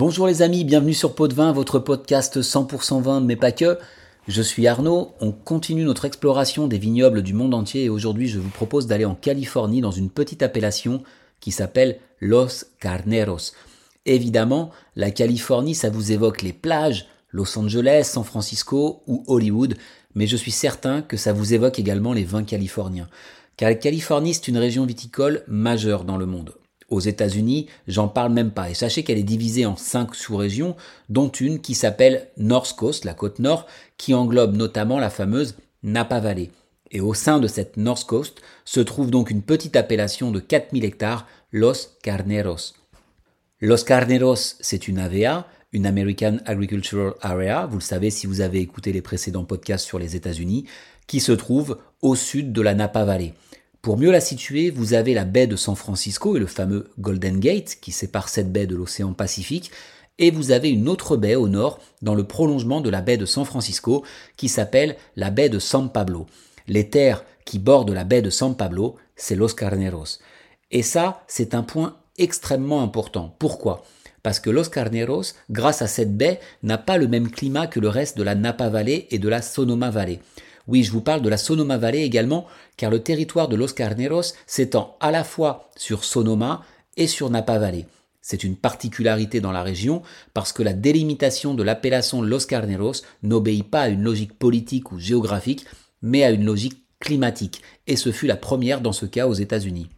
Bonjour les amis, bienvenue sur Pot de Vin, votre podcast 100% vin, mais pas que. Je suis Arnaud, on continue notre exploration des vignobles du monde entier et aujourd'hui je vous propose d'aller en Californie dans une petite appellation qui s'appelle Los Carneros. Évidemment, la Californie ça vous évoque les plages, Los Angeles, San Francisco ou Hollywood, mais je suis certain que ça vous évoque également les vins californiens. Car la Californie c'est une région viticole majeure dans le monde. Aux États-Unis, j'en parle même pas. Et sachez qu'elle est divisée en cinq sous-régions, dont une qui s'appelle North Coast, la côte nord, qui englobe notamment la fameuse Napa Valley. Et au sein de cette North Coast se trouve donc une petite appellation de 4000 hectares, Los Carneros. Los Carneros, c'est une AVA, une American Agricultural Area, vous le savez si vous avez écouté les précédents podcasts sur les États-Unis, qui se trouve au sud de la Napa Valley. Pour mieux la situer, vous avez la baie de San Francisco et le fameux Golden Gate qui sépare cette baie de l'océan Pacifique, et vous avez une autre baie au nord dans le prolongement de la baie de San Francisco qui s'appelle la baie de San Pablo. Les terres qui bordent la baie de San Pablo, c'est Los Carneros. Et ça, c'est un point extrêmement important. Pourquoi? Parce que Los Carneros, grâce à cette baie, n'a pas le même climat que le reste de la Napa Valley et de la Sonoma Valley. Oui, je vous parle de la Sonoma Valley également, car le territoire de Los Carneros s'étend à la fois sur Sonoma et sur Napa Valley. C'est une particularité dans la région parce que la délimitation de l'appellation Los Carneros n'obéit pas à une logique politique ou géographique, mais à une logique climatique, et ce fut la première dans ce cas aux États-Unis.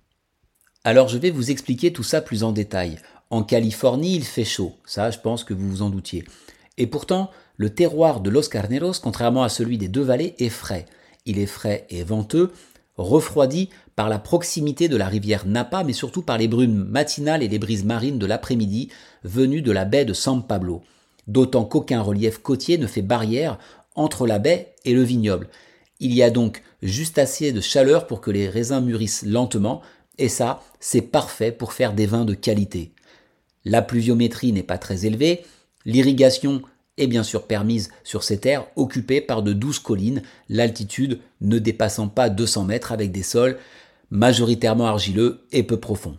Alors je vais vous expliquer tout ça plus en détail. En Californie, il fait chaud, ça je pense que vous vous en doutiez. Et pourtant, le terroir de Los Carneros, contrairement à celui des deux vallées, est frais. Il est frais et venteux, refroidi par la proximité de la rivière Napa, mais surtout par les brumes matinales et les brises marines de l'après-midi venues de la baie de San Pablo. D'autant qu'aucun relief côtier ne fait barrière entre la baie et le vignoble. Il y a donc juste assez de chaleur pour que les raisins mûrissent lentement, et ça, c'est parfait pour faire des vins de qualité. La pluviométrie n'est pas très élevée, l'irrigation bien sûr permise sur ces terres occupées par de douces collines, l'altitude ne dépassant pas 200 mètres avec des sols majoritairement argileux et peu profonds.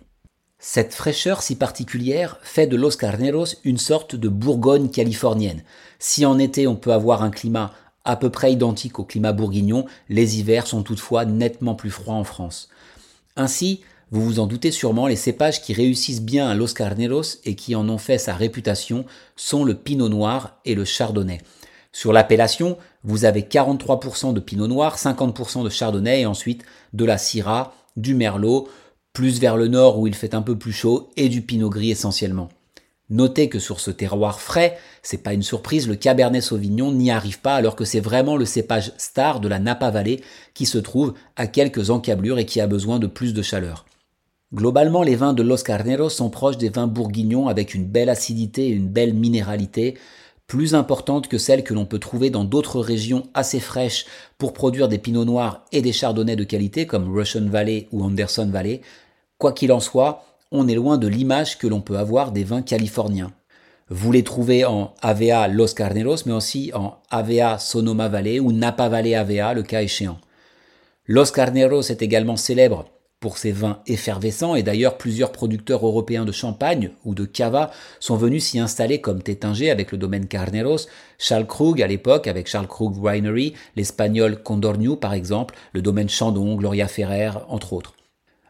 Cette fraîcheur si particulière fait de Los Carneros une sorte de Bourgogne californienne. Si en été on peut avoir un climat à peu près identique au climat bourguignon, les hivers sont toutefois nettement plus froids en France. Ainsi, vous vous en doutez sûrement, les cépages qui réussissent bien à Los Carneros et qui en ont fait sa réputation sont le Pinot Noir et le Chardonnay. Sur l'appellation, vous avez 43% de Pinot Noir, 50% de Chardonnay et ensuite de la Syrah, du Merlot, plus vers le nord où il fait un peu plus chaud et du Pinot Gris essentiellement. Notez que sur ce terroir frais, c'est pas une surprise, le Cabernet Sauvignon n'y arrive pas alors que c'est vraiment le cépage star de la Napa Valley qui se trouve à quelques encablures et qui a besoin de plus de chaleur. Globalement, les vins de Los Carneros sont proches des vins bourguignons avec une belle acidité et une belle minéralité, plus importante que celle que l'on peut trouver dans d'autres régions assez fraîches pour produire des pinots noirs et des chardonnays de qualité comme Russian Valley ou Anderson Valley. Quoi qu'il en soit, on est loin de l'image que l'on peut avoir des vins californiens. Vous les trouvez en AVA Los Carneros, mais aussi en AVA Sonoma Valley ou Napa Valley AVA, le cas échéant. Los Carneros est également célèbre pour ses vins effervescents et d'ailleurs plusieurs producteurs européens de champagne ou de cava sont venus s'y installer comme Tétinger avec le domaine Carneros, Charles Krug à l'époque avec Charles Krug Winery, l'espagnol Condorniu par exemple, le domaine Chandon, Gloria Ferrer entre autres.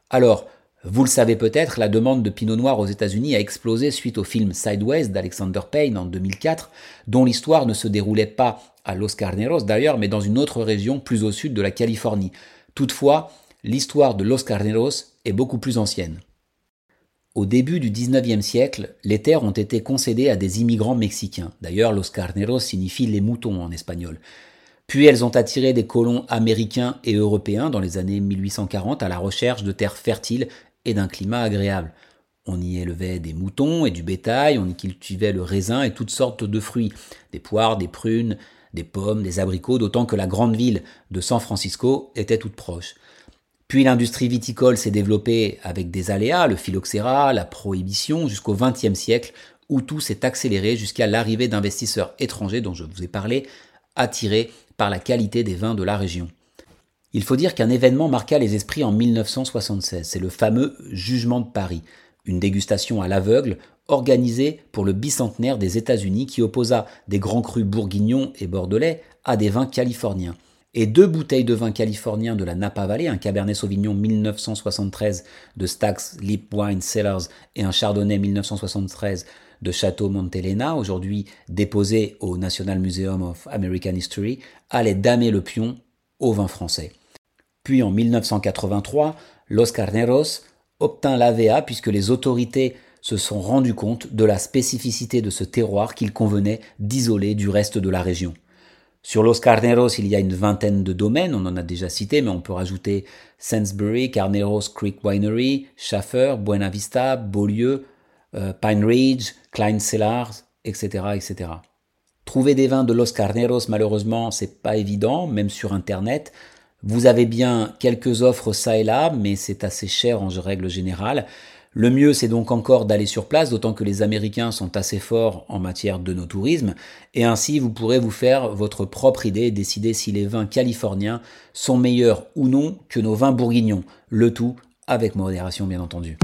Alors, vous le savez peut-être, la demande de Pinot Noir aux États-Unis a explosé suite au film Sideways d'Alexander Payne en 2004, dont l'histoire ne se déroulait pas à Los Carneros d'ailleurs, mais dans une autre région plus au sud de la Californie. Toutefois, l'histoire de Los Carneros est beaucoup plus ancienne. Au début du XIXe siècle, les terres ont été concédées à des immigrants mexicains. D'ailleurs, Los Carneros signifie les moutons en espagnol. Puis elles ont attiré des colons américains et européens dans les années 1840 à la recherche de terres fertiles et d'un climat agréable. On y élevait des moutons et du bétail, on y cultivait le raisin et toutes sortes de fruits, des poires, des prunes, des pommes, des abricots, d'autant que la grande ville de San Francisco était toute proche. Puis l'industrie viticole s'est développée avec des aléas, le phylloxéra, la prohibition, jusqu'au XXe siècle, où tout s'est accéléré jusqu'à l'arrivée d'investisseurs étrangers dont je vous ai parlé, attirés par la qualité des vins de la région. Il faut dire qu'un événement marqua les esprits en 1976, c'est le fameux Jugement de Paris. une dégustation à l'aveugle organisée pour le bicentenaire des États-Unis qui opposa des grands crus bourguignons et bordelais à des vins californiens. Et deux bouteilles de vin californien de la Napa Valley, un Cabernet Sauvignon 1973 de Stax Lip Wine Cellars et un Chardonnay 1973 de Château Montelena, aujourd'hui déposé au National Museum of American History, allaient damer le pion au vin français. Puis en 1983, Los Carneros obtint l'AVA puisque les autorités se sont rendues compte de la spécificité de ce terroir qu'il convenait d'isoler du reste de la région. Sur Los Carneros, il y a une vingtaine de domaines, on en a déjà cité, mais on peut rajouter Sainsbury, Carneros Creek Winery, Schaffer, Buena Vista, Beaulieu, euh, Pine Ridge, Klein Cellars, etc., etc. Trouver des vins de Los Carneros, malheureusement, c'est pas évident, même sur Internet. Vous avez bien quelques offres ça et là, mais c'est assez cher en règle générale. Le mieux, c'est donc encore d'aller sur place, d'autant que les Américains sont assez forts en matière de nos tourismes, et ainsi vous pourrez vous faire votre propre idée et décider si les vins californiens sont meilleurs ou non que nos vins bourguignons, le tout avec modération bien entendu.